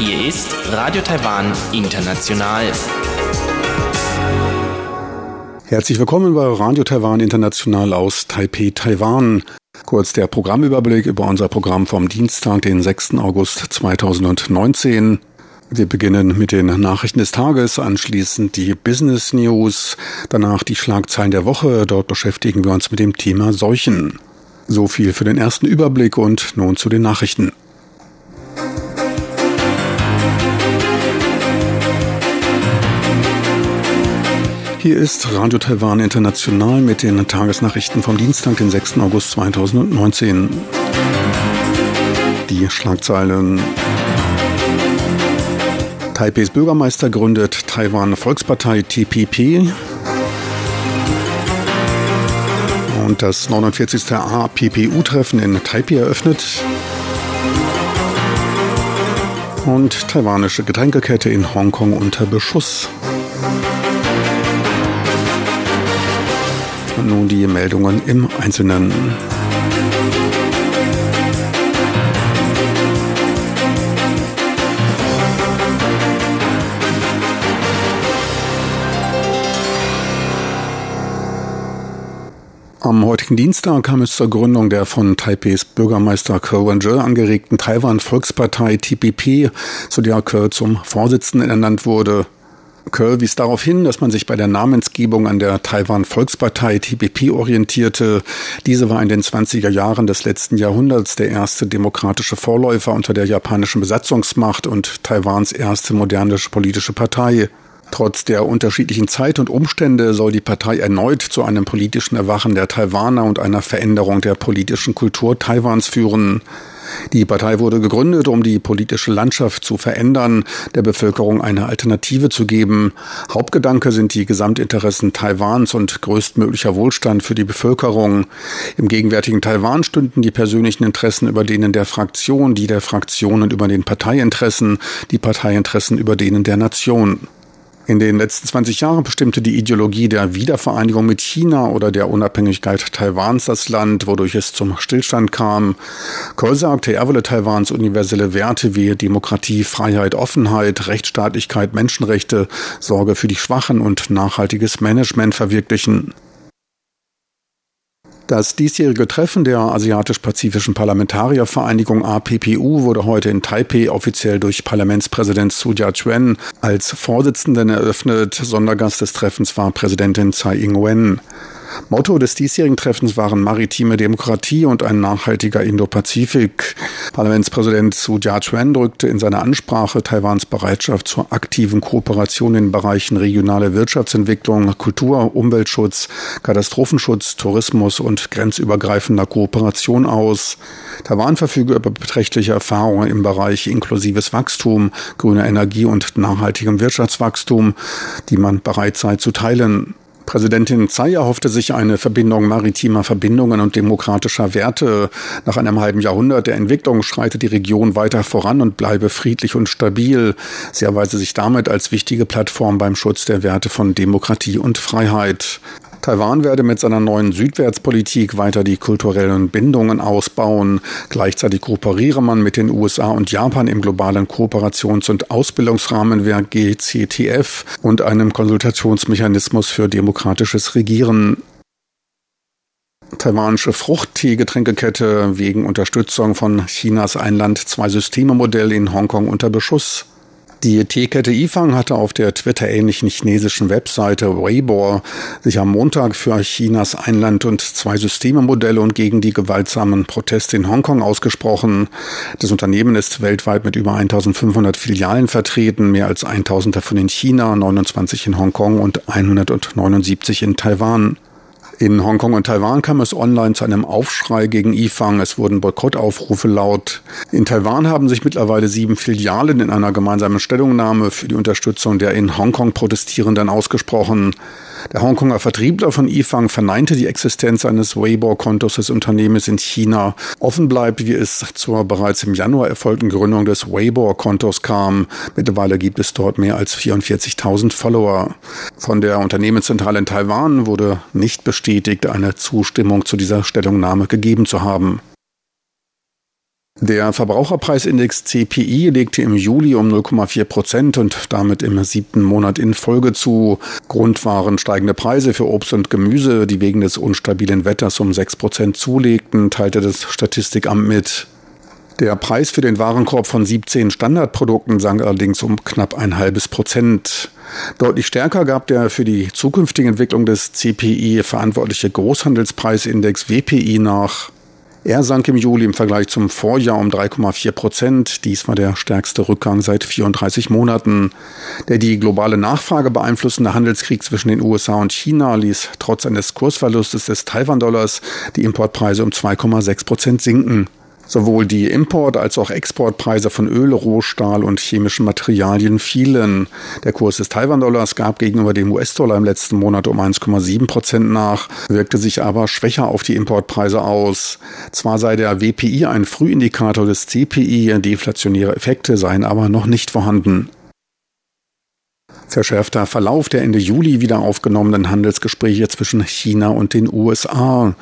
Hier ist Radio Taiwan International. Herzlich willkommen bei Radio Taiwan International aus Taipei, Taiwan. Kurz der Programmüberblick über unser Programm vom Dienstag, den 6. August 2019. Wir beginnen mit den Nachrichten des Tages, anschließend die Business News, danach die Schlagzeilen der Woche. Dort beschäftigen wir uns mit dem Thema Seuchen. So viel für den ersten Überblick und nun zu den Nachrichten. Hier ist Radio Taiwan International mit den Tagesnachrichten vom Dienstag, den 6. August 2019. Die Schlagzeilen Taipeis Bürgermeister gründet Taiwan Volkspartei TPP. Und das 49. APPU-Treffen in Taipei eröffnet. Und taiwanische Getränkekette in Hongkong unter Beschuss. Und nun die Meldungen im Einzelnen. Am heutigen Dienstag kam es zur Gründung der von Taipeis Bürgermeister Ke wen angeregten Taiwan-Volkspartei TPP, zu der Ke zum Vorsitzenden ernannt wurde. Ke wies darauf hin, dass man sich bei der Namensgebung an der Taiwan-Volkspartei TPP orientierte. Diese war in den 20er Jahren des letzten Jahrhunderts der erste demokratische Vorläufer unter der japanischen Besatzungsmacht und Taiwans erste moderne politische Partei. Trotz der unterschiedlichen Zeit und Umstände soll die Partei erneut zu einem politischen Erwachen der Taiwaner und einer Veränderung der politischen Kultur Taiwans führen. Die Partei wurde gegründet, um die politische Landschaft zu verändern, der Bevölkerung eine Alternative zu geben. Hauptgedanke sind die Gesamtinteressen Taiwans und größtmöglicher Wohlstand für die Bevölkerung. Im gegenwärtigen Taiwan stünden die persönlichen Interessen über denen der Fraktion, die der Fraktionen über den Parteiinteressen, die Parteiinteressen über denen der Nation. In den letzten 20 Jahren bestimmte die Ideologie der Wiedervereinigung mit China oder der Unabhängigkeit Taiwans das Land, wodurch es zum Stillstand kam. Kohl sagte, er wolle Taiwans universelle Werte wie Demokratie, Freiheit, Offenheit, Rechtsstaatlichkeit, Menschenrechte, Sorge für die Schwachen und nachhaltiges Management verwirklichen. Das diesjährige Treffen der Asiatisch-Pazifischen Parlamentariervereinigung APPU wurde heute in Taipei offiziell durch Parlamentspräsident Su Jia-chuen als Vorsitzenden eröffnet. Sondergast des Treffens war Präsidentin Tsai Ing-wen. Motto des diesjährigen Treffens waren maritime Demokratie und ein nachhaltiger Indo-Pazifik. Parlamentspräsident Su Jia-chuen drückte in seiner Ansprache Taiwans Bereitschaft zur aktiven Kooperation in Bereichen regionale Wirtschaftsentwicklung, Kultur, Umweltschutz, Katastrophenschutz, Tourismus und grenzübergreifender Kooperation aus. Taiwan verfüge über beträchtliche Erfahrungen im Bereich inklusives Wachstum, grüner Energie und nachhaltigem Wirtschaftswachstum, die man bereit sei zu teilen. Präsidentin Tsai erhoffte sich eine Verbindung maritimer Verbindungen und demokratischer Werte. Nach einem halben Jahrhundert der Entwicklung schreitet die Region weiter voran und bleibe friedlich und stabil. Sie erweise sich damit als wichtige Plattform beim Schutz der Werte von Demokratie und Freiheit. Taiwan werde mit seiner neuen Südwärtspolitik weiter die kulturellen Bindungen ausbauen. Gleichzeitig kooperiere man mit den USA und Japan im globalen Kooperations- und Ausbildungsrahmenwerk GCTF und einem Konsultationsmechanismus für demokratisches Regieren. Taiwanische Fruchtteegetränkekette wegen Unterstützung von Chinas Einland-Zwei-Systeme-Modell in Hongkong unter Beschuss. Die Teekette Ifang hatte auf der Twitter-ähnlichen chinesischen Webseite Weibo sich am Montag für Chinas Einland- und Zwei-Systeme-Modelle und gegen die gewaltsamen Proteste in Hongkong ausgesprochen. Das Unternehmen ist weltweit mit über 1500 Filialen vertreten, mehr als 1000 davon in China, 29 in Hongkong und 179 in Taiwan. In Hongkong und Taiwan kam es online zu einem Aufschrei gegen IFANG. Es wurden Boykottaufrufe laut. In Taiwan haben sich mittlerweile sieben Filialen in einer gemeinsamen Stellungnahme für die Unterstützung der in Hongkong Protestierenden ausgesprochen. Der Hongkonger Vertriebler von Yifang verneinte die Existenz eines Weibo-Kontos des Unternehmens in China. Offen bleibt, wie es zur bereits im Januar erfolgten Gründung des Weibo-Kontos kam. Mittlerweile gibt es dort mehr als 44.000 Follower. Von der Unternehmenszentrale in Taiwan wurde nicht bestätigt, eine Zustimmung zu dieser Stellungnahme gegeben zu haben. Der Verbraucherpreisindex CPI legte im Juli um 0,4 Prozent und damit im siebten Monat in Folge zu. Grund waren steigende Preise für Obst und Gemüse, die wegen des unstabilen Wetters um 6 Prozent zulegten, teilte das Statistikamt mit. Der Preis für den Warenkorb von 17 Standardprodukten sank allerdings um knapp ein halbes Prozent. Deutlich stärker gab der für die zukünftige Entwicklung des CPI verantwortliche Großhandelspreisindex WPI nach. Er sank im Juli im Vergleich zum Vorjahr um 3,4 Prozent. Dies war der stärkste Rückgang seit 34 Monaten. Der die globale Nachfrage beeinflussende Handelskrieg zwischen den USA und China ließ trotz eines Kursverlustes des Taiwan-Dollars die Importpreise um 2,6 Prozent sinken. Sowohl die Import- als auch Exportpreise von Öl, Rohstahl und chemischen Materialien fielen. Der Kurs des Taiwan-Dollars gab gegenüber dem US-Dollar im letzten Monat um 1,7 Prozent nach, wirkte sich aber schwächer auf die Importpreise aus. Zwar sei der WPI ein Frühindikator des CPI, deflationäre Effekte seien aber noch nicht vorhanden. Verschärfter Verlauf der Ende Juli wieder aufgenommenen Handelsgespräche zwischen China und den USA.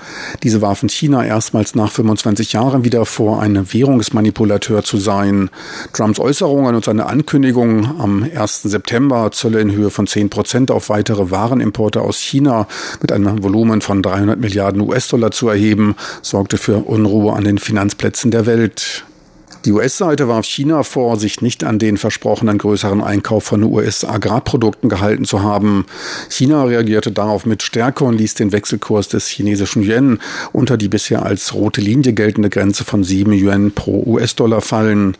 Diese warfen China erstmals nach 25 Jahren wieder vor, ein Währungsmanipulateur zu sein. Trumps Äußerungen und seine Ankündigung am 1. September Zölle in Höhe von 10 Prozent auf weitere Warenimporte aus China mit einem Volumen von 300 Milliarden US-Dollar zu erheben, sorgte für Unruhe an den Finanzplätzen der Welt. Die US-Seite warf China vor, sich nicht an den versprochenen größeren Einkauf von US-Agrarprodukten gehalten zu haben. China reagierte darauf mit Stärke und ließ den Wechselkurs des chinesischen Yuan unter die bisher als rote Linie geltende Grenze von 7 Yuan pro US-Dollar fallen.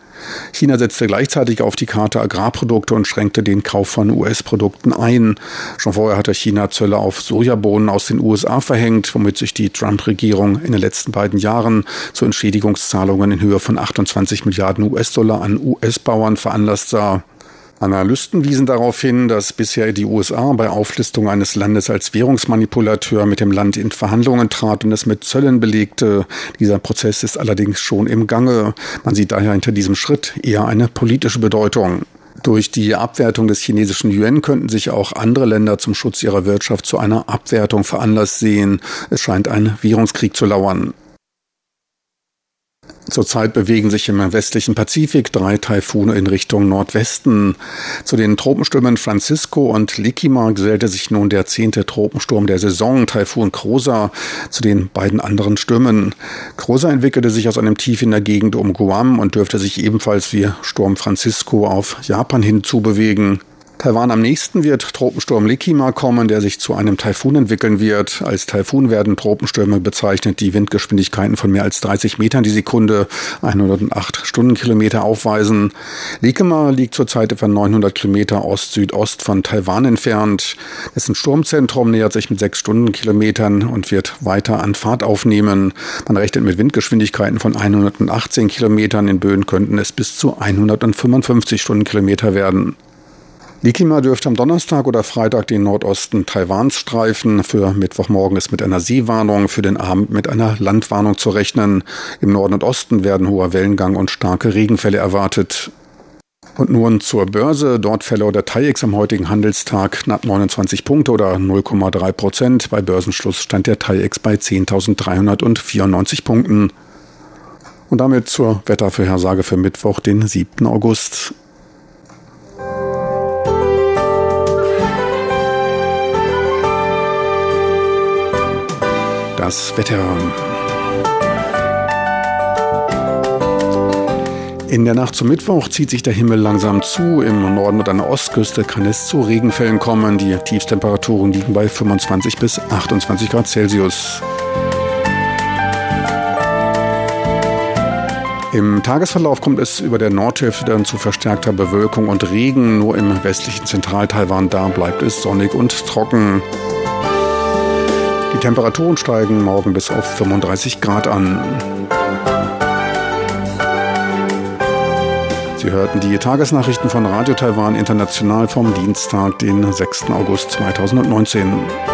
China setzte gleichzeitig auf die Karte Agrarprodukte und schränkte den Kauf von US-Produkten ein. Schon vorher hatte China Zölle auf Sojabohnen aus den USA verhängt, womit sich die Trump-Regierung in den letzten beiden Jahren zu Entschädigungszahlungen in Höhe von 28 Milliarden US-Dollar an US-Bauern veranlasst sah. Analysten wiesen darauf hin, dass bisher die USA bei Auflistung eines Landes als Währungsmanipulateur mit dem Land in Verhandlungen trat und es mit Zöllen belegte. Dieser Prozess ist allerdings schon im Gange. Man sieht daher hinter diesem Schritt eher eine politische Bedeutung. Durch die Abwertung des chinesischen Yuan könnten sich auch andere Länder zum Schutz ihrer Wirtschaft zu einer Abwertung veranlasst sehen. Es scheint ein Währungskrieg zu lauern. Zurzeit bewegen sich im westlichen Pazifik drei Taifune in Richtung Nordwesten. Zu den Tropenstürmen Francisco und Likima gesellte sich nun der zehnte Tropensturm der Saison, Taifun Krosa, zu den beiden anderen Stürmen. Krosa entwickelte sich aus einem Tief in der Gegend um Guam und dürfte sich ebenfalls wie Sturm Francisco auf Japan hinzubewegen. Taiwan am nächsten wird Tropensturm Likima kommen, der sich zu einem Taifun entwickeln wird. Als Taifun werden Tropenstürme bezeichnet, die Windgeschwindigkeiten von mehr als 30 Metern die Sekunde, 108 Stundenkilometer aufweisen. Likima liegt zurzeit etwa 900 Kilometer Ost-Südost von Taiwan entfernt. Dessen Sturmzentrum nähert sich mit 6 Stundenkilometern und wird weiter an Fahrt aufnehmen. Man rechnet mit Windgeschwindigkeiten von 118 Kilometern. In Böen könnten es bis zu 155 Stundenkilometer werden. Likima dürfte am Donnerstag oder Freitag den Nordosten Taiwans streifen. Für Mittwochmorgen ist mit einer Seewarnung, für den Abend mit einer Landwarnung zu rechnen. Im Norden und Osten werden hoher Wellengang und starke Regenfälle erwartet. Und nun zur Börse. Dort verlor der TAIEX am heutigen Handelstag knapp 29 Punkte oder 0,3 Prozent. Bei Börsenschluss stand der TAIEX bei 10.394 Punkten. Und damit zur Wettervorhersage für Mittwoch, den 7. August. Das Wetter. In der Nacht zum Mittwoch zieht sich der Himmel langsam zu. Im Norden und an der Ostküste kann es zu Regenfällen kommen. Die Tiefstemperaturen liegen bei 25 bis 28 Grad Celsius. Im Tagesverlauf kommt es über der Nordhälfte dann zu verstärkter Bewölkung und Regen. Nur im westlichen Zentraltaiwan da bleibt es sonnig und trocken. Temperaturen steigen morgen bis auf 35 Grad an. Sie hörten die Tagesnachrichten von Radio Taiwan International vom Dienstag, den 6. August 2019.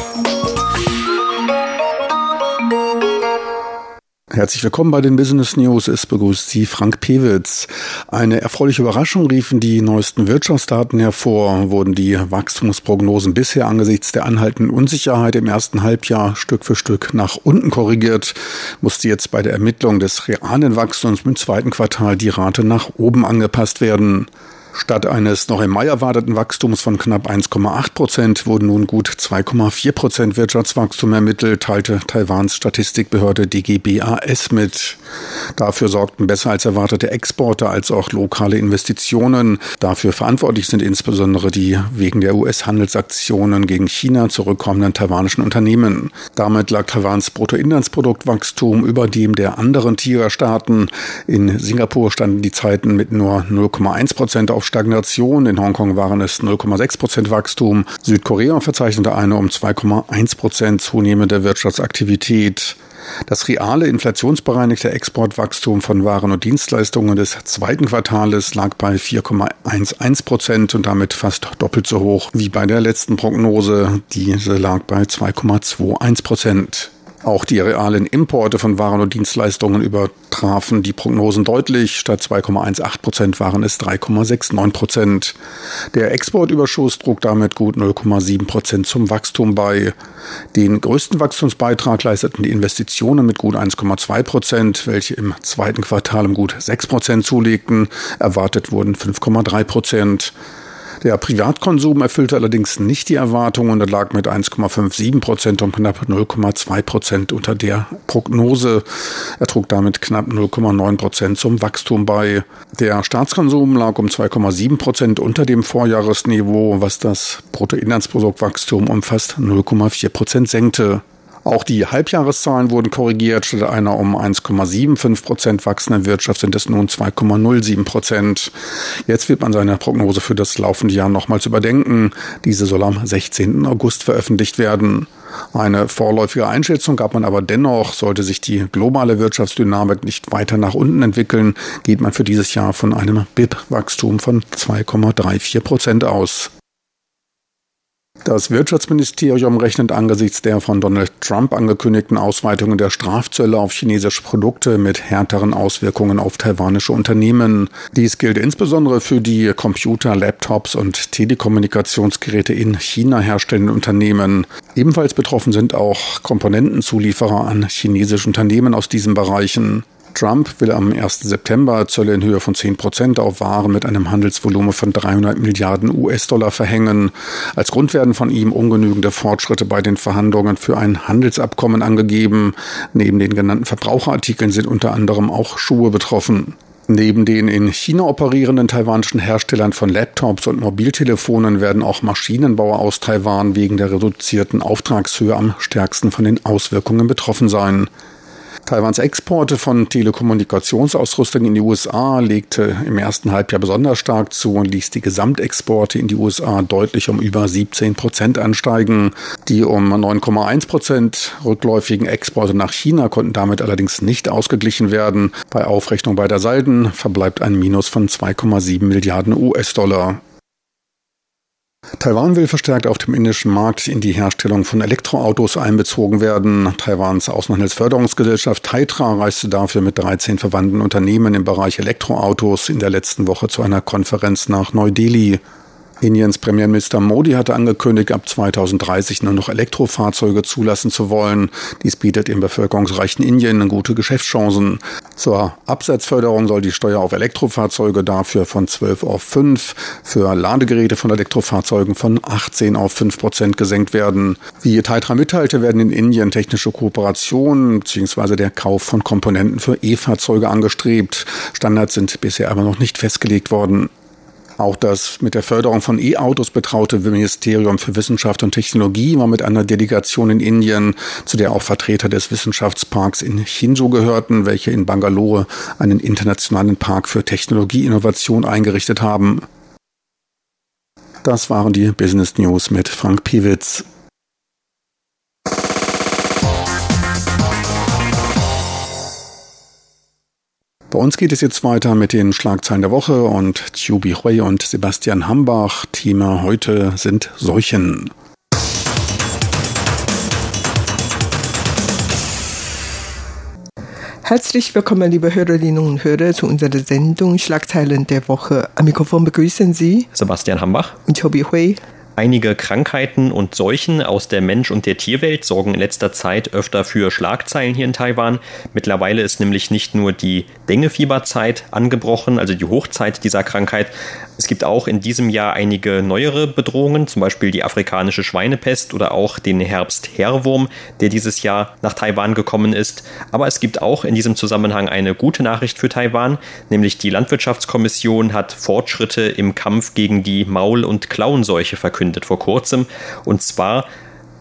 Herzlich willkommen bei den Business News. Es begrüßt Sie Frank Pewitz. Eine erfreuliche Überraschung riefen die neuesten Wirtschaftsdaten hervor. Wurden die Wachstumsprognosen bisher angesichts der anhaltenden Unsicherheit im ersten Halbjahr Stück für Stück nach unten korrigiert, musste jetzt bei der Ermittlung des realen Wachstums im zweiten Quartal die Rate nach oben angepasst werden. Statt eines noch im Mai erwarteten Wachstums von knapp 1,8 Prozent wurden nun gut 2,4 Prozent Wirtschaftswachstum ermittelt, teilte Taiwans Statistikbehörde DGBAS mit. Dafür sorgten besser als erwartete Exporte als auch lokale Investitionen. Dafür verantwortlich sind insbesondere die wegen der US-Handelsaktionen gegen China zurückkommenden taiwanischen Unternehmen. Damit lag Taiwans Bruttoinlandsproduktwachstum über dem der anderen Tigerstaaten. In Singapur standen die Zeiten mit nur 0,1 Prozent auf auf Stagnation. In Hongkong waren es 0,6 Prozent Wachstum. Südkorea verzeichnete eine um 2,1 Prozent zunehmende Wirtschaftsaktivität. Das reale inflationsbereinigte Exportwachstum von Waren und Dienstleistungen des zweiten Quartales lag bei 4,11 Prozent und damit fast doppelt so hoch wie bei der letzten Prognose. Diese lag bei 2,21 Prozent. Auch die realen Importe von Waren und Dienstleistungen übertrafen die Prognosen deutlich. Statt 2,18 Prozent waren es 3,69 Prozent. Der Exportüberschuss trug damit gut 0,7 Prozent zum Wachstum bei. Den größten Wachstumsbeitrag leisteten die Investitionen mit gut 1,2 Prozent, welche im zweiten Quartal um gut 6 Prozent zulegten. Erwartet wurden 5,3 Prozent. Der Privatkonsum erfüllte allerdings nicht die Erwartungen und lag mit 1,57 Prozent um knapp 0,2 Prozent unter der Prognose. Er trug damit knapp 0,9 Prozent zum Wachstum bei. Der Staatskonsum lag um 2,7 Prozent unter dem Vorjahresniveau, was das Bruttoinlandsproduktwachstum um fast 0,4 Prozent senkte. Auch die Halbjahreszahlen wurden korrigiert. Statt einer um 1,75 Prozent wachsenden Wirtschaft sind es nun 2,07 Prozent. Jetzt wird man seine Prognose für das laufende Jahr nochmals überdenken. Diese soll am 16. August veröffentlicht werden. Eine vorläufige Einschätzung gab man aber dennoch, sollte sich die globale Wirtschaftsdynamik nicht weiter nach unten entwickeln, geht man für dieses Jahr von einem BIP-Wachstum von 2,34 Prozent aus. Das Wirtschaftsministerium rechnet angesichts der von Donald Trump angekündigten Ausweitungen der Strafzölle auf chinesische Produkte mit härteren Auswirkungen auf taiwanische Unternehmen. Dies gilt insbesondere für die Computer, Laptops und Telekommunikationsgeräte in China herstellenden Unternehmen. Ebenfalls betroffen sind auch Komponentenzulieferer an chinesische Unternehmen aus diesen Bereichen. Trump will am 1. September Zölle in Höhe von 10 Prozent auf Waren mit einem Handelsvolumen von 300 Milliarden US-Dollar verhängen. Als Grund werden von ihm ungenügende Fortschritte bei den Verhandlungen für ein Handelsabkommen angegeben. Neben den genannten Verbraucherartikeln sind unter anderem auch Schuhe betroffen. Neben den in China operierenden taiwanischen Herstellern von Laptops und Mobiltelefonen werden auch Maschinenbauer aus Taiwan wegen der reduzierten Auftragshöhe am stärksten von den Auswirkungen betroffen sein. Taiwans Exporte von Telekommunikationsausrüstung in die USA legte im ersten Halbjahr besonders stark zu und ließ die Gesamtexporte in die USA deutlich um über 17 Prozent ansteigen. Die um 9,1 Prozent rückläufigen Exporte nach China konnten damit allerdings nicht ausgeglichen werden. Bei Aufrechnung beider Salden verbleibt ein Minus von 2,7 Milliarden US-Dollar. Taiwan will verstärkt auf dem indischen Markt in die Herstellung von Elektroautos einbezogen werden. Taiwans Außenhandelsförderungsgesellschaft Taitra reiste dafür mit 13 verwandten Unternehmen im Bereich Elektroautos in der letzten Woche zu einer Konferenz nach Neu-Delhi. Indiens Premierminister Modi hatte angekündigt, ab 2030 nur noch Elektrofahrzeuge zulassen zu wollen. Dies bietet im bevölkerungsreichen Indien gute Geschäftschancen. Zur Absatzförderung soll die Steuer auf Elektrofahrzeuge dafür von 12 auf 5, für Ladegeräte von Elektrofahrzeugen von 18 auf 5 Prozent gesenkt werden. Wie Taitra mitteilte, werden in Indien technische Kooperationen bzw. der Kauf von Komponenten für E-Fahrzeuge angestrebt. Standards sind bisher aber noch nicht festgelegt worden. Auch das mit der Förderung von E-Autos betraute Ministerium für Wissenschaft und Technologie war mit einer Delegation in Indien, zu der auch Vertreter des Wissenschaftsparks in Chinjo gehörten, welche in Bangalore einen internationalen Park für Technologieinnovation eingerichtet haben. Das waren die Business News mit Frank Piewitz. Bei uns geht es jetzt weiter mit den Schlagzeilen der Woche und Chubi Hui und Sebastian Hambach. Thema heute sind Seuchen. Herzlich willkommen, liebe Hörerinnen und Hörer, zu unserer Sendung Schlagzeilen der Woche. Am Mikrofon begrüßen Sie Sebastian Hambach und Chobi Hui. Einige Krankheiten und Seuchen aus der Mensch- und der Tierwelt sorgen in letzter Zeit öfter für Schlagzeilen hier in Taiwan. Mittlerweile ist nämlich nicht nur die Dengefieberzeit angebrochen, also die Hochzeit dieser Krankheit. Es gibt auch in diesem Jahr einige neuere Bedrohungen, zum Beispiel die afrikanische Schweinepest oder auch den Herbst-Herwurm, der dieses Jahr nach Taiwan gekommen ist. Aber es gibt auch in diesem Zusammenhang eine gute Nachricht für Taiwan, nämlich die Landwirtschaftskommission hat Fortschritte im Kampf gegen die Maul- und Klauenseuche verkündet vor kurzem. Und zwar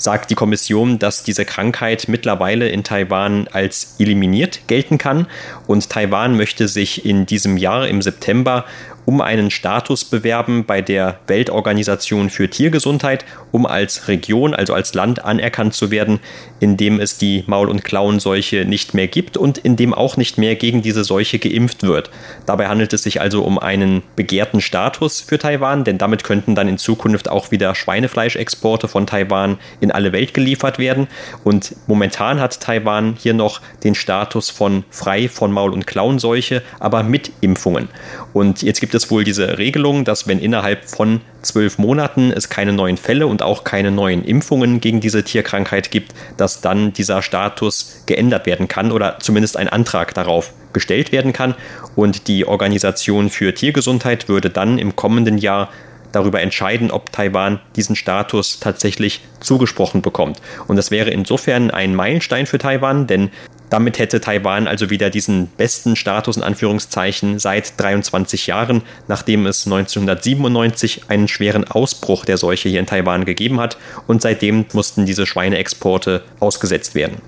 sagt die Kommission, dass diese Krankheit mittlerweile in Taiwan als eliminiert gelten kann und Taiwan möchte sich in diesem Jahr im September um einen Status bewerben bei der Weltorganisation für Tiergesundheit, um als Region, also als Land anerkannt zu werden, in dem es die Maul- und Klauenseuche nicht mehr gibt und in dem auch nicht mehr gegen diese Seuche geimpft wird. Dabei handelt es sich also um einen begehrten Status für Taiwan, denn damit könnten dann in Zukunft auch wieder Schweinefleischexporte von Taiwan in alle Welt geliefert werden. Und momentan hat Taiwan hier noch den Status von frei von Maul- und Klauenseuche, aber mit Impfungen. Und jetzt gibt es es wohl diese Regelung, dass wenn innerhalb von zwölf Monaten es keine neuen Fälle und auch keine neuen Impfungen gegen diese Tierkrankheit gibt, dass dann dieser Status geändert werden kann oder zumindest ein Antrag darauf gestellt werden kann. Und die Organisation für Tiergesundheit würde dann im kommenden Jahr darüber entscheiden, ob Taiwan diesen Status tatsächlich zugesprochen bekommt. Und das wäre insofern ein Meilenstein für Taiwan, denn damit hätte Taiwan also wieder diesen besten Status in Anführungszeichen seit 23 Jahren, nachdem es 1997 einen schweren Ausbruch der Seuche hier in Taiwan gegeben hat und seitdem mussten diese Schweineexporte ausgesetzt werden.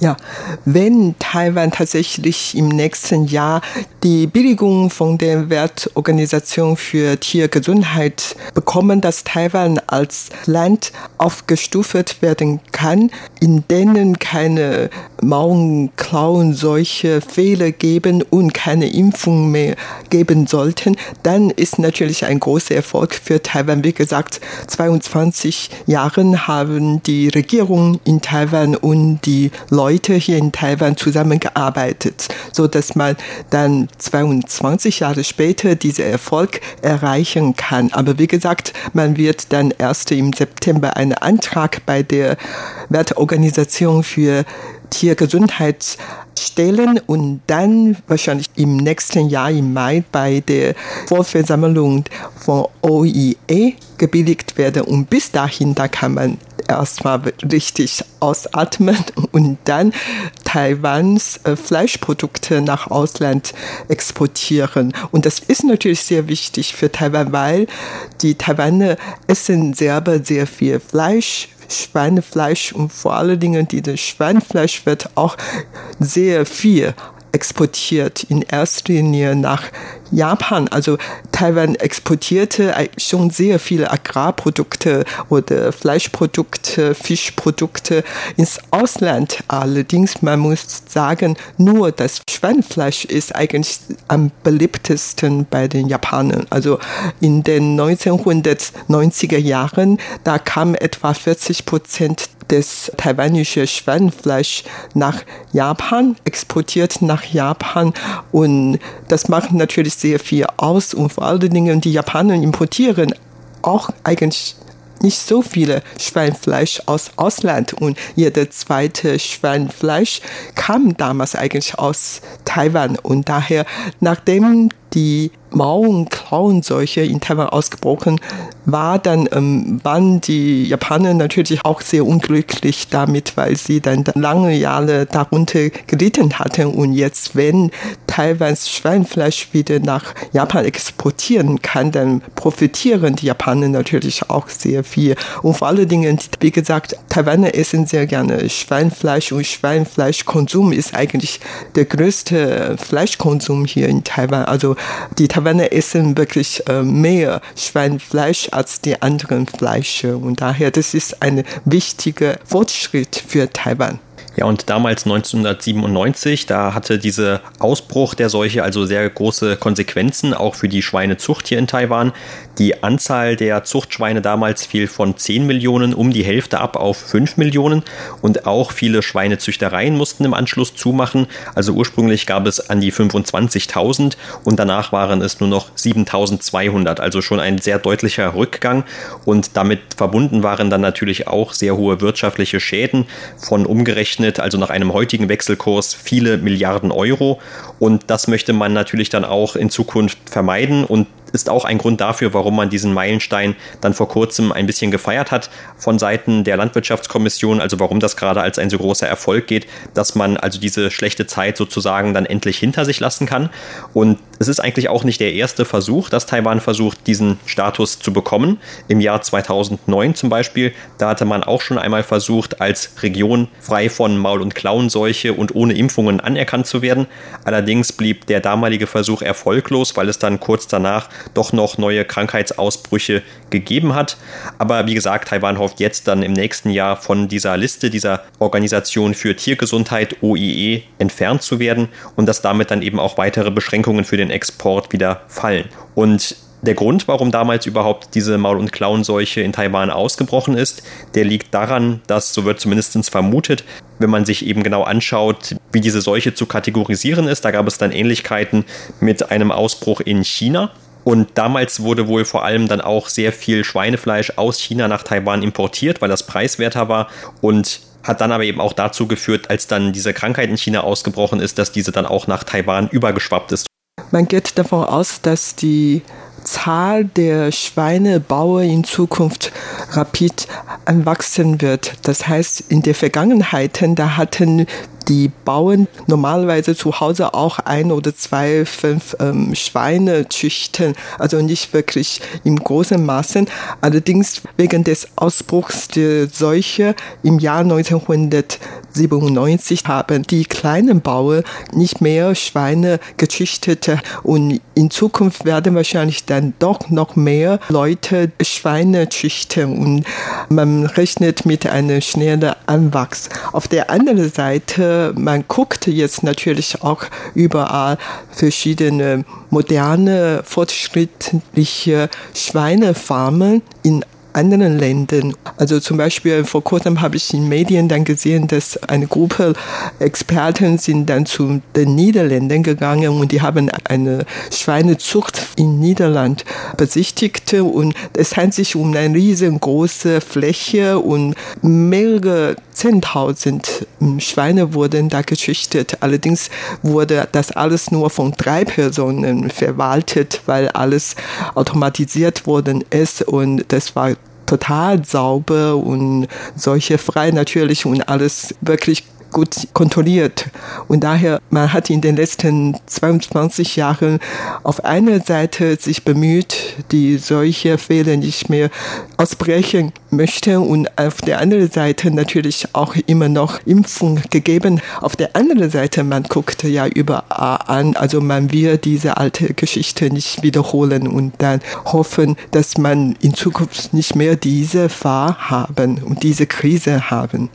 Ja, wenn Taiwan tatsächlich im nächsten Jahr die Billigung von der Weltorganisation für Tiergesundheit bekommen, dass Taiwan als Land aufgestuft werden kann, in denen keine Mauen, Klauen, solche Fehler geben und keine Impfung mehr geben sollten, dann ist natürlich ein großer Erfolg für Taiwan. Wie gesagt, 22 Jahren haben die Regierung in Taiwan und die Leute Leute hier in Taiwan zusammengearbeitet, so dass man dann 22 Jahre später diesen Erfolg erreichen kann. Aber wie gesagt, man wird dann erst im September einen Antrag bei der Weltorganisation für Tiergesundheit stellen und dann wahrscheinlich im nächsten Jahr im Mai bei der Vorversammlung von OIE gebilligt werden. Und bis dahin, da kann man erstmal richtig ausatmen und dann Taiwans äh, Fleischprodukte nach Ausland exportieren. Und das ist natürlich sehr wichtig für Taiwan, weil die Taiwaner essen selber sehr viel Fleisch, Schweinefleisch und vor allen Dingen dieses Schweinefleisch wird auch sehr viel exportiert, in erster Linie nach Japan. Also Taiwan exportierte schon sehr viele Agrarprodukte oder Fleischprodukte, Fischprodukte ins Ausland. Allerdings, man muss sagen, nur das Schweinefleisch ist eigentlich am beliebtesten bei den Japanern. Also in den 1990er Jahren, da kam etwa 40 Prozent des taiwanischen Schweinefleisch nach Japan, exportiert nach Japan und das macht natürlich sehr viel aus und vor allen Dingen die Japaner importieren auch eigentlich nicht so viele Schweinfleisch aus Ausland. Und jeder zweite Schweinfleisch kam damals eigentlich aus Taiwan. Und daher nachdem die Mau- und Klauenseuche in Taiwan ausgebrochen war, dann ähm, waren die Japaner natürlich auch sehr unglücklich damit, weil sie dann lange Jahre darunter gelitten hatten. Und jetzt, wenn Taiwans Schweinfleisch wieder nach Japan exportieren kann, dann profitieren die Japaner natürlich auch sehr viel. Und vor allen Dingen, wie gesagt, Taiwaner essen sehr gerne Schweinfleisch und Schweinfleischkonsum ist eigentlich der größte Fleischkonsum hier in Taiwan. Also die Taiwaner essen wirklich äh, mehr Schweinfleisch als die anderen Fleische. Und daher, das ist ein wichtiger Fortschritt für Taiwan. Ja, und damals 1997, da hatte dieser Ausbruch der Seuche also sehr große Konsequenzen, auch für die Schweinezucht hier in Taiwan. Die Anzahl der Zuchtschweine damals fiel von 10 Millionen um die Hälfte ab auf 5 Millionen und auch viele Schweinezüchtereien mussten im Anschluss zumachen. Also ursprünglich gab es an die 25.000 und danach waren es nur noch 7.200, also schon ein sehr deutlicher Rückgang und damit verbunden waren dann natürlich auch sehr hohe wirtschaftliche Schäden von umgerechnet also nach einem heutigen Wechselkurs, viele Milliarden Euro. Und das möchte man natürlich dann auch in Zukunft vermeiden und ist auch ein Grund dafür, warum man diesen Meilenstein dann vor kurzem ein bisschen gefeiert hat von Seiten der Landwirtschaftskommission, also warum das gerade als ein so großer Erfolg geht, dass man also diese schlechte Zeit sozusagen dann endlich hinter sich lassen kann. Und es ist eigentlich auch nicht der erste Versuch, dass Taiwan versucht, diesen Status zu bekommen. Im Jahr 2009 zum Beispiel, da hatte man auch schon einmal versucht, als Region frei von Maul- und Klauenseuche und ohne Impfungen anerkannt zu werden. Allerdings blieb der damalige Versuch erfolglos, weil es dann kurz danach doch noch neue Krankheitsausbrüche gegeben hat. Aber wie gesagt, Taiwan hofft jetzt dann im nächsten Jahr von dieser Liste dieser Organisation für Tiergesundheit OIE entfernt zu werden und dass damit dann eben auch weitere Beschränkungen für den Export wieder fallen. Und der Grund, warum damals überhaupt diese Maul- und Klauenseuche in Taiwan ausgebrochen ist, der liegt daran, dass, so wird zumindest vermutet, wenn man sich eben genau anschaut, wie diese Seuche zu kategorisieren ist, da gab es dann Ähnlichkeiten mit einem Ausbruch in China. Und damals wurde wohl vor allem dann auch sehr viel Schweinefleisch aus China nach Taiwan importiert, weil das preiswerter war und hat dann aber eben auch dazu geführt, als dann diese Krankheit in China ausgebrochen ist, dass diese dann auch nach Taiwan übergeschwappt ist. Man geht davon aus, dass die Zahl der Schweinebauer in Zukunft rapid anwachsen wird. Das heißt, in der Vergangenheit, da hatten die Bauern normalerweise zu Hause auch ein oder zwei, fünf ähm, Schweine züchten, also nicht wirklich im großen Maßen. Allerdings wegen des Ausbruchs der Seuche im Jahr 1997 haben die kleinen Bauern nicht mehr Schweine gezüchtet und in Zukunft werden wahrscheinlich dann doch noch mehr Leute Schweine züchten und man rechnet mit einem schnellen Anwachs. Auf der anderen Seite man guckt jetzt natürlich auch überall verschiedene moderne, fortschrittliche Schweinefarmen in anderen Ländern. Also zum Beispiel vor kurzem habe ich in Medien dann gesehen, dass eine Gruppe Experten sind dann zu den Niederländern gegangen und die haben eine Schweinezucht in Niederland besichtigt und es handelt sich um eine riesengroße Fläche und mehrere Zehntausend Schweine wurden da gezüchtet. Allerdings wurde das alles nur von drei Personen verwaltet, weil alles automatisiert worden ist und das war total sauber und solche frei natürlich und alles wirklich gut kontrolliert. Und daher, man hat in den letzten 22 Jahren auf einer Seite sich bemüht, die solche Fehler nicht mehr ausbrechen möchte und auf der anderen Seite natürlich auch immer noch Impfung gegeben. Auf der anderen Seite, man guckt ja überall an, also man will diese alte Geschichte nicht wiederholen und dann hoffen, dass man in Zukunft nicht mehr diese Fahr haben und diese Krise haben.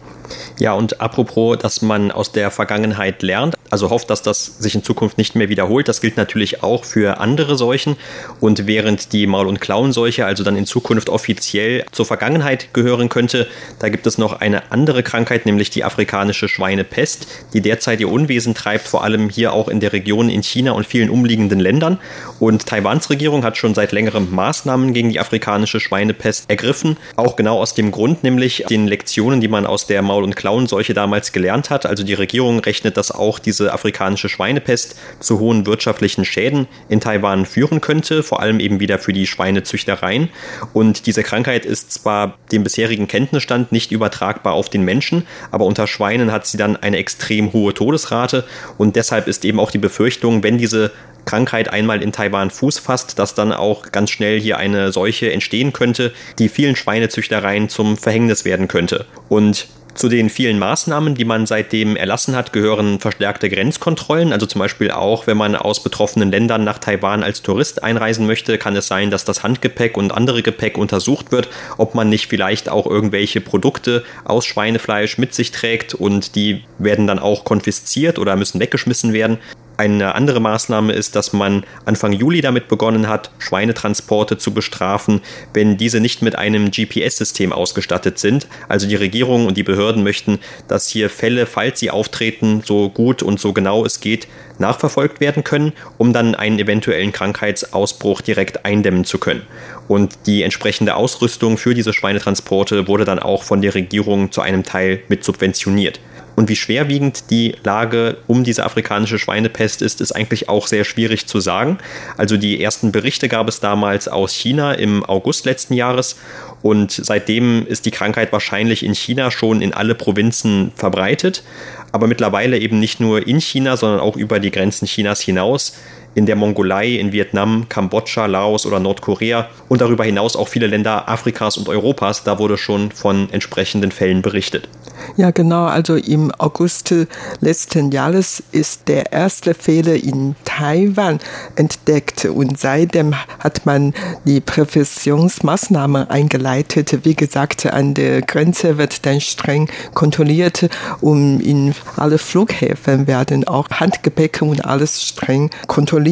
Ja, und apropos, dass man aus der Vergangenheit lernt, also hofft, dass das sich in Zukunft nicht mehr wiederholt. Das gilt natürlich auch für andere Seuchen. Und während die Maul- und Klauenseuche also dann in Zukunft offiziell zur Vergangenheit gehören könnte, da gibt es noch eine andere Krankheit, nämlich die afrikanische Schweinepest, die derzeit ihr Unwesen treibt, vor allem hier auch in der Region in China und vielen umliegenden Ländern. Und Taiwans Regierung hat schon seit längerem Maßnahmen gegen die afrikanische Schweinepest ergriffen, auch genau aus dem Grund, nämlich den Lektionen, die man aus der Maul Maul- und Klauenseuche damals gelernt hat. Also die Regierung rechnet, dass auch diese afrikanische Schweinepest zu hohen wirtschaftlichen Schäden in Taiwan führen könnte, vor allem eben wieder für die Schweinezüchtereien. Und diese Krankheit ist zwar dem bisherigen Kenntnisstand nicht übertragbar auf den Menschen, aber unter Schweinen hat sie dann eine extrem hohe Todesrate und deshalb ist eben auch die Befürchtung, wenn diese Krankheit einmal in Taiwan Fuß fasst, dass dann auch ganz schnell hier eine Seuche entstehen könnte, die vielen Schweinezüchtereien zum Verhängnis werden könnte. Und zu den vielen Maßnahmen, die man seitdem erlassen hat, gehören verstärkte Grenzkontrollen. Also zum Beispiel auch, wenn man aus betroffenen Ländern nach Taiwan als Tourist einreisen möchte, kann es sein, dass das Handgepäck und andere Gepäck untersucht wird, ob man nicht vielleicht auch irgendwelche Produkte aus Schweinefleisch mit sich trägt und die werden dann auch konfisziert oder müssen weggeschmissen werden. Eine andere Maßnahme ist, dass man Anfang Juli damit begonnen hat, Schweinetransporte zu bestrafen, wenn diese nicht mit einem GPS-System ausgestattet sind. Also die Regierung und die Behörden möchten, dass hier Fälle, falls sie auftreten, so gut und so genau es geht, nachverfolgt werden können, um dann einen eventuellen Krankheitsausbruch direkt eindämmen zu können. Und die entsprechende Ausrüstung für diese Schweinetransporte wurde dann auch von der Regierung zu einem Teil mit subventioniert. Und wie schwerwiegend die Lage um diese afrikanische Schweinepest ist, ist eigentlich auch sehr schwierig zu sagen. Also die ersten Berichte gab es damals aus China im August letzten Jahres. Und seitdem ist die Krankheit wahrscheinlich in China schon in alle Provinzen verbreitet, aber mittlerweile eben nicht nur in China, sondern auch über die Grenzen Chinas hinaus in der Mongolei, in Vietnam, Kambodscha, Laos oder Nordkorea und darüber hinaus auch viele Länder Afrikas und Europas. Da wurde schon von entsprechenden Fällen berichtet. Ja, genau. Also im August letzten Jahres ist der erste Fehler in Taiwan entdeckt und seitdem hat man die Präventionsmaßnahmen eingeleitet. Wie gesagt, an der Grenze wird dann streng kontrolliert und in alle Flughäfen werden auch Handgepäck und alles streng kontrolliert.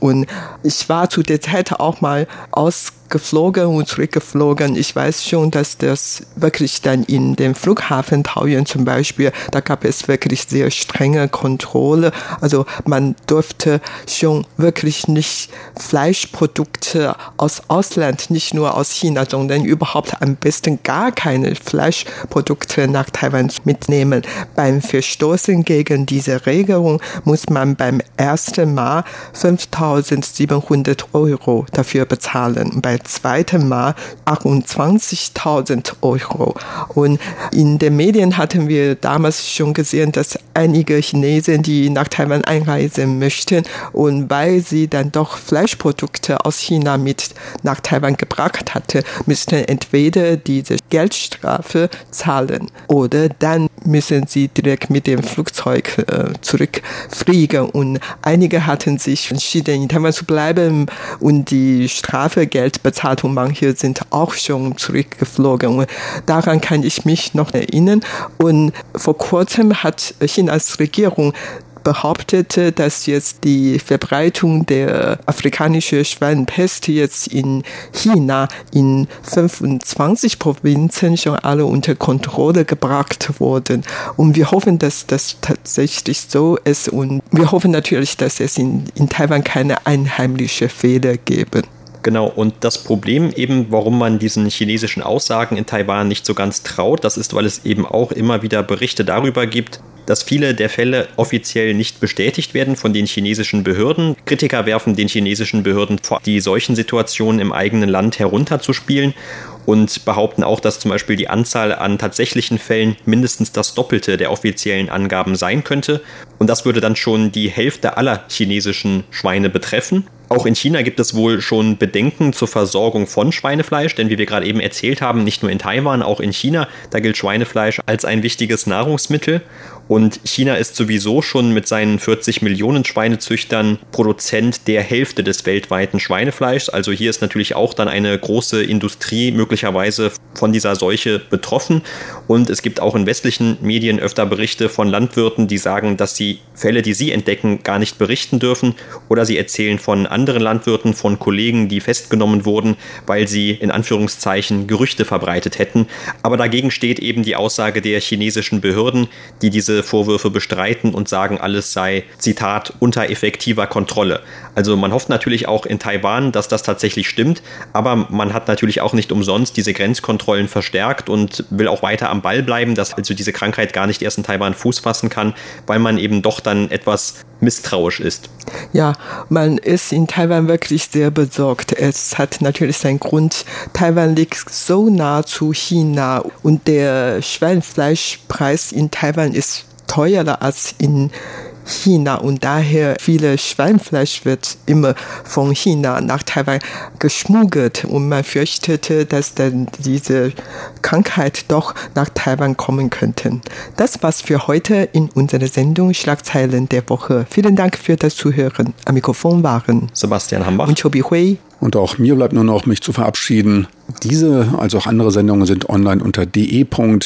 Und ich war zu der Zeit auch mal aus geflogen und zurückgeflogen. Ich weiß schon, dass das wirklich dann in dem Flughafen Taoyuan zum Beispiel, da gab es wirklich sehr strenge Kontrolle. Also man durfte schon wirklich nicht Fleischprodukte aus Ausland, nicht nur aus China, sondern überhaupt am besten gar keine Fleischprodukte nach Taiwan mitnehmen. Beim Verstoßen gegen diese Regelung muss man beim ersten Mal 5700 Euro dafür bezahlen. Bei zweiten Mal 28.000 Euro. Und in den Medien hatten wir damals schon gesehen, dass einige Chinesen, die nach Taiwan einreisen möchten und weil sie dann doch Fleischprodukte aus China mit nach Taiwan gebracht hatten, müssten entweder diese Geldstrafe zahlen oder dann müssen sie direkt mit dem Flugzeug äh, zurückfliegen. Und einige hatten sich entschieden, in Taiwan zu bleiben und die Strafegeld bezahlt und manche sind auch schon zurückgeflogen. Und daran kann ich mich noch erinnern. Und vor kurzem hat Chinas Regierung behauptete, dass jetzt die Verbreitung der afrikanischen Schweinepest jetzt in China in 25 Provinzen schon alle unter Kontrolle gebracht wurden. Und wir hoffen, dass das tatsächlich so ist. Und wir hoffen natürlich, dass es in, in Taiwan keine einheimlichen Fehler geben. Genau, und das Problem eben, warum man diesen chinesischen Aussagen in Taiwan nicht so ganz traut, das ist, weil es eben auch immer wieder Berichte darüber gibt, dass viele der Fälle offiziell nicht bestätigt werden von den chinesischen Behörden. Kritiker werfen den chinesischen Behörden vor, die solchen Situationen im eigenen Land herunterzuspielen und behaupten auch, dass zum Beispiel die Anzahl an tatsächlichen Fällen mindestens das Doppelte der offiziellen Angaben sein könnte. Und das würde dann schon die Hälfte aller chinesischen Schweine betreffen. Auch in China gibt es wohl schon Bedenken zur Versorgung von Schweinefleisch, denn wie wir gerade eben erzählt haben, nicht nur in Taiwan, auch in China, da gilt Schweinefleisch als ein wichtiges Nahrungsmittel. Und China ist sowieso schon mit seinen 40 Millionen Schweinezüchtern Produzent der Hälfte des weltweiten Schweinefleischs. Also hier ist natürlich auch dann eine große Industrie möglicherweise von dieser Seuche betroffen. Und es gibt auch in westlichen Medien öfter Berichte von Landwirten, die sagen, dass sie Fälle, die sie entdecken, gar nicht berichten dürfen oder sie erzählen von anderen Landwirten von Kollegen, die festgenommen wurden, weil sie in Anführungszeichen Gerüchte verbreitet hätten. Aber dagegen steht eben die Aussage der chinesischen Behörden, die diese Vorwürfe bestreiten und sagen, alles sei, Zitat, unter effektiver Kontrolle. Also man hofft natürlich auch in Taiwan, dass das tatsächlich stimmt, aber man hat natürlich auch nicht umsonst diese Grenzkontrollen verstärkt und will auch weiter am Ball bleiben, dass also diese Krankheit gar nicht erst in Taiwan Fuß fassen kann, weil man eben doch dann etwas misstrauisch ist. Ja, man ist in Taiwan wirklich sehr besorgt. Es hat natürlich seinen Grund. Taiwan liegt so nah zu China und der Schweinefleischpreis in Taiwan ist teurer als in China und daher viele Schweinfleisch wird immer von China nach Taiwan geschmuggelt und man fürchtete, dass dann diese Krankheit doch nach Taiwan kommen könnte. Das war's für heute in unserer Sendung Schlagzeilen der Woche. Vielen Dank für das Zuhören. Am Mikrofon waren Sebastian Hambach und Chobi Hui. Und auch mir bleibt nur noch, mich zu verabschieden. Diese, als auch andere Sendungen sind online unter de.rti.org.tv